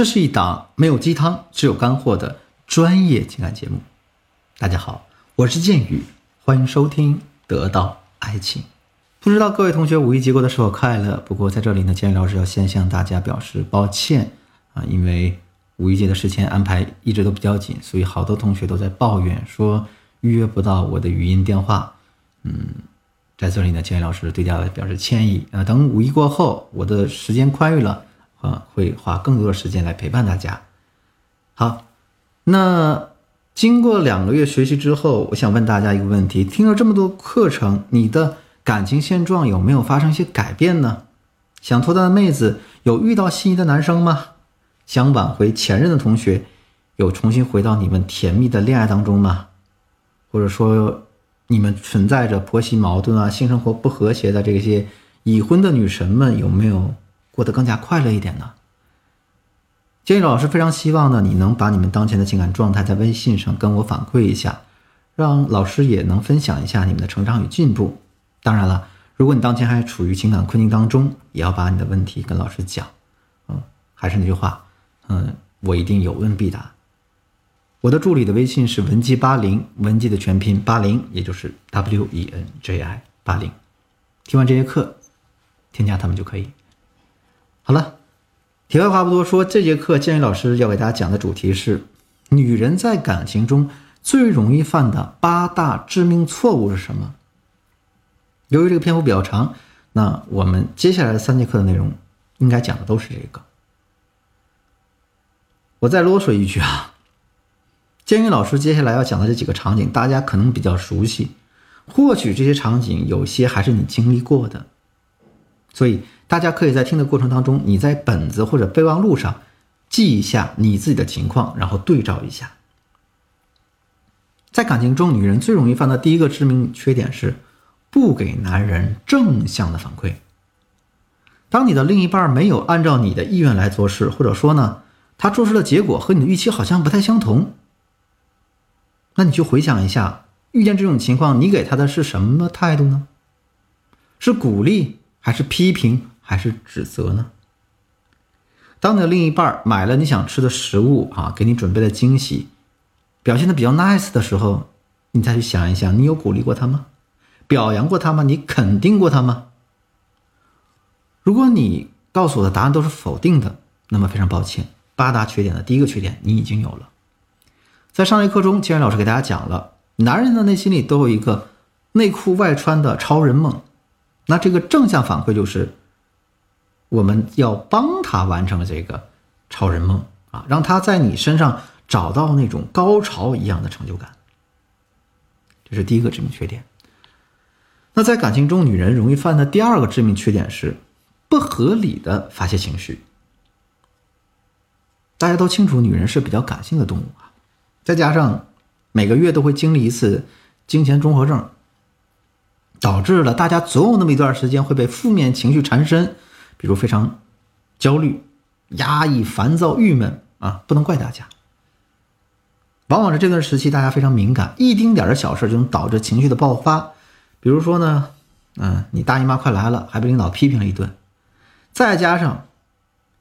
这是一档没有鸡汤，只有干货的专业情感节目。大家好，我是剑宇，欢迎收听《得到爱情》。不知道各位同学五一节过的是否快乐？不过在这里呢，建宇老师要先向大家表示抱歉啊，因为五一节的时间安排一直都比较紧，所以好多同学都在抱怨说预约不到我的语音电话。嗯，在这里呢，建宇老师对大家表示歉意啊。等五一过后，我的时间宽裕了啊，会花更多的时间来陪伴大家。好，那经过两个月学习之后，我想问大家一个问题：听了这么多课程，你的？感情现状有没有发生一些改变呢？想脱单的妹子有遇到心仪的男生吗？想挽回前任的同学有重新回到你们甜蜜的恋爱当中吗？或者说，你们存在着婆媳矛盾啊、性生活不和谐的这些已婚的女神们有没有过得更加快乐一点呢？建议老师非常希望呢，你能把你们当前的情感状态在微信上跟我反馈一下，让老师也能分享一下你们的成长与进步。当然了，如果你当前还处于情感困境当中，也要把你的问题跟老师讲。嗯，还是那句话，嗯，我一定有问必答。我的助理的微信是文姬八零，文姬的全拼八零，也就是 W E N J I 八零。听完这节课，添加他们就可以。好了，题外话不多说，这节课建宇老师要给大家讲的主题是：女人在感情中最容易犯的八大致命错误是什么？由于这个篇幅比较长，那我们接下来的三节课的内容应该讲的都是这个。我再啰嗦一句啊，建宇老师接下来要讲的这几个场景，大家可能比较熟悉，或许这些场景有些还是你经历过的，所以大家可以在听的过程当中，你在本子或者备忘录上记一下你自己的情况，然后对照一下。在感情中，女人最容易犯的第一个致命缺点是。不给男人正向的反馈。当你的另一半没有按照你的意愿来做事，或者说呢，他做出的结果和你的预期好像不太相同，那你就回想一下，遇见这种情况，你给他的是什么态度呢？是鼓励，还是批评，还是指责呢？当你的另一半买了你想吃的食物啊，给你准备了惊喜，表现的比较 nice 的时候，你再去想一想，你有鼓励过他吗？表扬过他吗？你肯定过他吗？如果你告诉我的答案都是否定的，那么非常抱歉，八大缺点的第一个缺点你已经有了。在上一课中，既然老师给大家讲了，男人的内心里都有一个内裤外穿的超人梦，那这个正向反馈就是我们要帮他完成这个超人梦啊，让他在你身上找到那种高潮一样的成就感。这是第一个致命缺点。那在感情中，女人容易犯的第二个致命缺点是不合理的发泄情绪。大家都清楚，女人是比较感性的动物啊，再加上每个月都会经历一次金钱综合症，导致了大家总有那么一段时间会被负面情绪缠身，比如非常焦虑、压抑、烦躁、郁闷啊，不能怪大家。往往是这段时期大家非常敏感，一丁点的小事就能导致情绪的爆发。比如说呢，嗯，你大姨妈快来了，还被领导批评了一顿，再加上，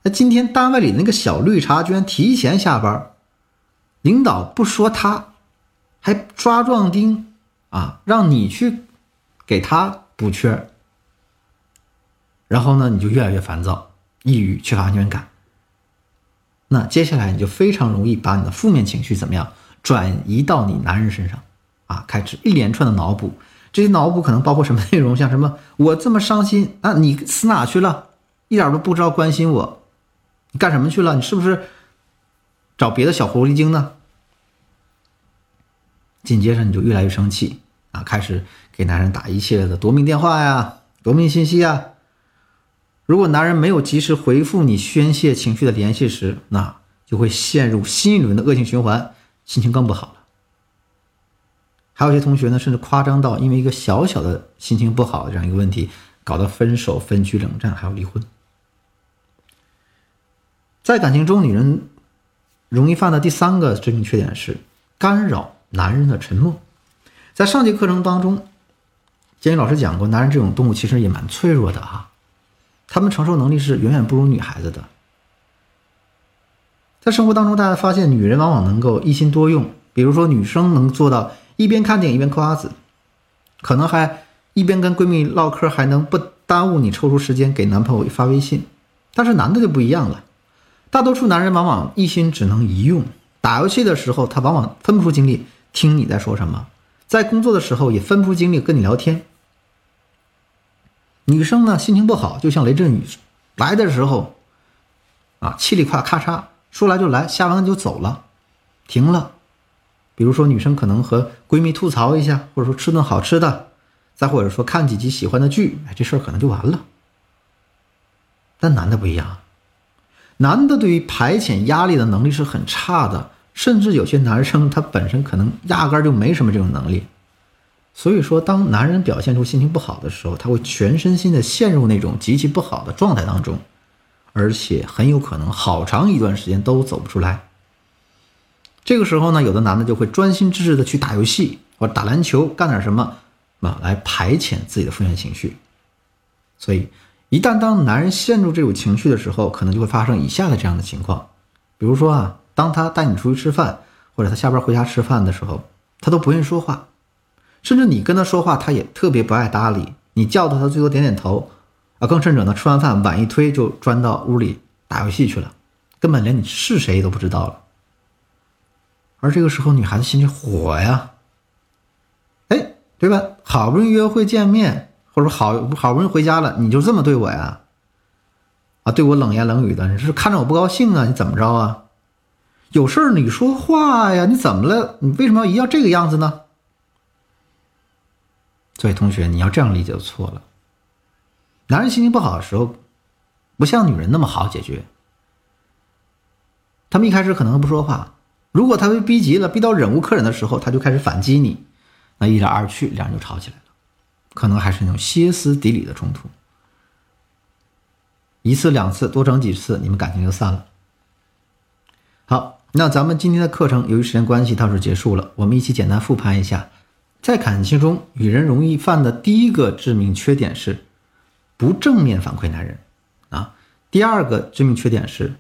那今天单位里那个小绿茶居然提前下班，领导不说他，还抓壮丁啊，让你去给他补缺，然后呢，你就越来越烦躁、抑郁、缺乏安全感。那接下来你就非常容易把你的负面情绪怎么样转移到你男人身上啊，开始一连串的脑补。这些脑补可能包括什么内容？像什么我这么伤心啊，你死哪去了？一点都不知道关心我，你干什么去了？你是不是找别的小狐狸精呢？紧接着你就越来越生气啊，开始给男人打一系列的夺命电话呀、夺命信息呀。如果男人没有及时回复你宣泄情绪的联系时，那就会陷入新一轮的恶性循环，心情更不好了。还有些同学呢，甚至夸张到因为一个小小的心情不好的这样一个问题，搞得分手、分居、冷战，还有离婚。在感情中，女人容易犯的第三个致命缺点是干扰男人的沉默。在上节课程当中，监狱老师讲过，男人这种动物其实也蛮脆弱的哈，他们承受能力是远远不如女孩子的。在生活当中，大家发现女人往往能够一心多用，比如说女生能做到一边看电影一边嗑瓜子，可能还一边跟闺蜜唠嗑，还能不耽误你抽出时间给男朋友发微信。但是男的就不一样了，大多数男人往往一心只能一用。打游戏的时候，他往往分不出精力听你在说什么；在工作的时候，也分不出精力跟你聊天。女生呢，心情不好，就像雷阵雨来的时候，啊，气里夸咔嚓说来就来，下完就走了，停了。比如说，女生可能和闺蜜吐槽一下，或者说吃顿好吃的，再或者说看几集喜欢的剧，哎，这事儿可能就完了。但男的不一样。男的对于排遣压力的能力是很差的，甚至有些男生他本身可能压根儿就没什么这种能力。所以说，当男人表现出心情不好的时候，他会全身心的陷入那种极其不好的状态当中，而且很有可能好长一段时间都走不出来。这个时候呢，有的男的就会专心致志的去打游戏或者打篮球，干点什么啊，来排遣自己的负面情绪。所以。一旦当男人陷入这种情绪的时候，可能就会发生以下的这样的情况，比如说啊，当他带你出去吃饭，或者他下班回家吃饭的时候，他都不愿意说话，甚至你跟他说话，他也特别不爱搭理你，叫他，他最多点点头，啊，更甚者呢，吃完饭碗一推就钻到屋里打游戏去了，根本连你是谁都不知道了。而这个时候，女孩子心里火呀，哎，对吧？好不容易约会见面。或者好好不容易回家了，你就这么对我呀？啊，对我冷言冷语的，你是看着我不高兴啊？你怎么着啊？有事儿你说话呀？你怎么了？你为什么要一要这个样子呢？所以同学，你要这样理解就错了。男人心情不好的时候，不像女人那么好解决。他们一开始可能不说话，如果他被逼急了，逼到忍无可忍的时候，他就开始反击你，那一来二去，两人就吵起来了。可能还是那种歇斯底里的冲突，一次两次多整几次，你们感情就散了。好，那咱们今天的课程由于时间关系到这结束了，我们一起简单复盘一下，在感情中女人容易犯的第一个致命缺点是不正面反馈男人啊，第二个致命缺点是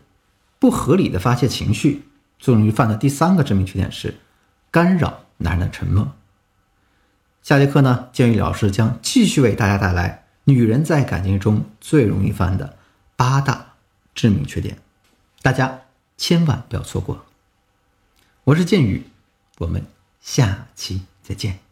不合理的发泄情绪，最容易犯的第三个致命缺点是干扰男人的沉默。下节课呢，建宇老师将继续为大家带来女人在感情中最容易犯的八大致命缺点，大家千万不要错过。我是建宇，我们下期再见。